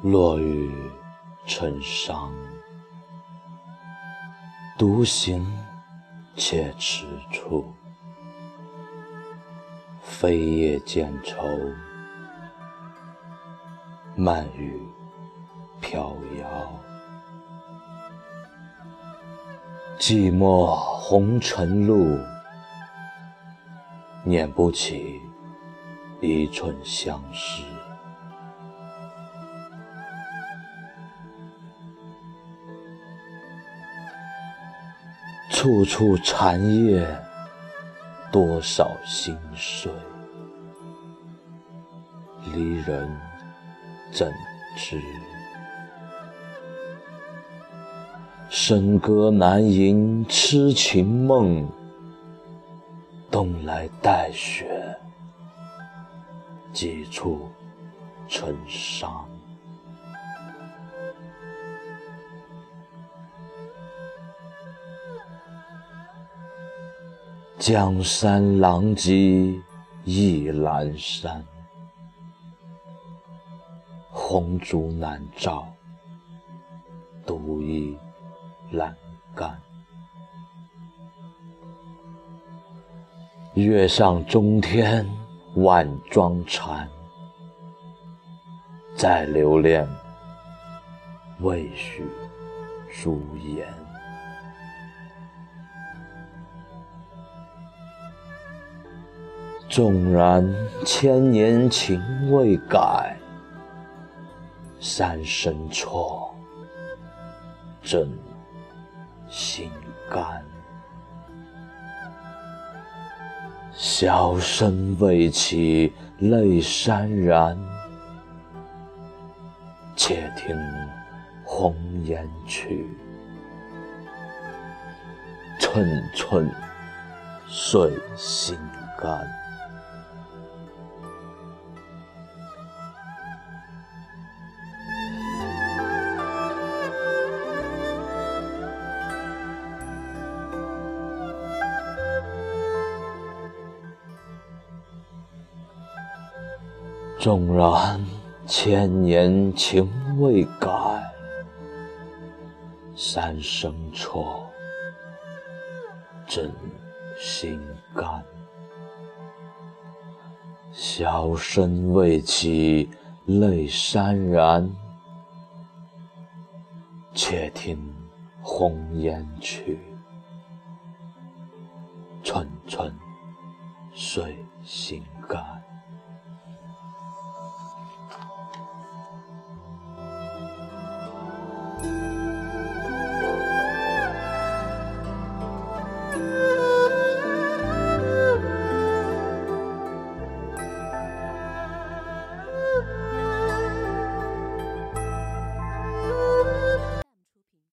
落雨成伤，独行且踟蹰，飞叶渐愁，漫雨飘摇。寂寞红尘路，念不起一寸相思。处处残叶，多少心碎。离人怎知？笙歌难吟痴情梦，冬来带雪，几处成伤。江山狼藉意阑珊，红烛难照，独倚阑干。月上中天万桩缠，再留恋未许书言。纵然千年情未改，三生错，真心甘。箫声未起，泪潸然，且听红颜曲，寸寸碎心肝。纵然千年情未改，三生错，真心甘。箫声未起，泪潸然，且听红颜曲，寸寸碎心肝。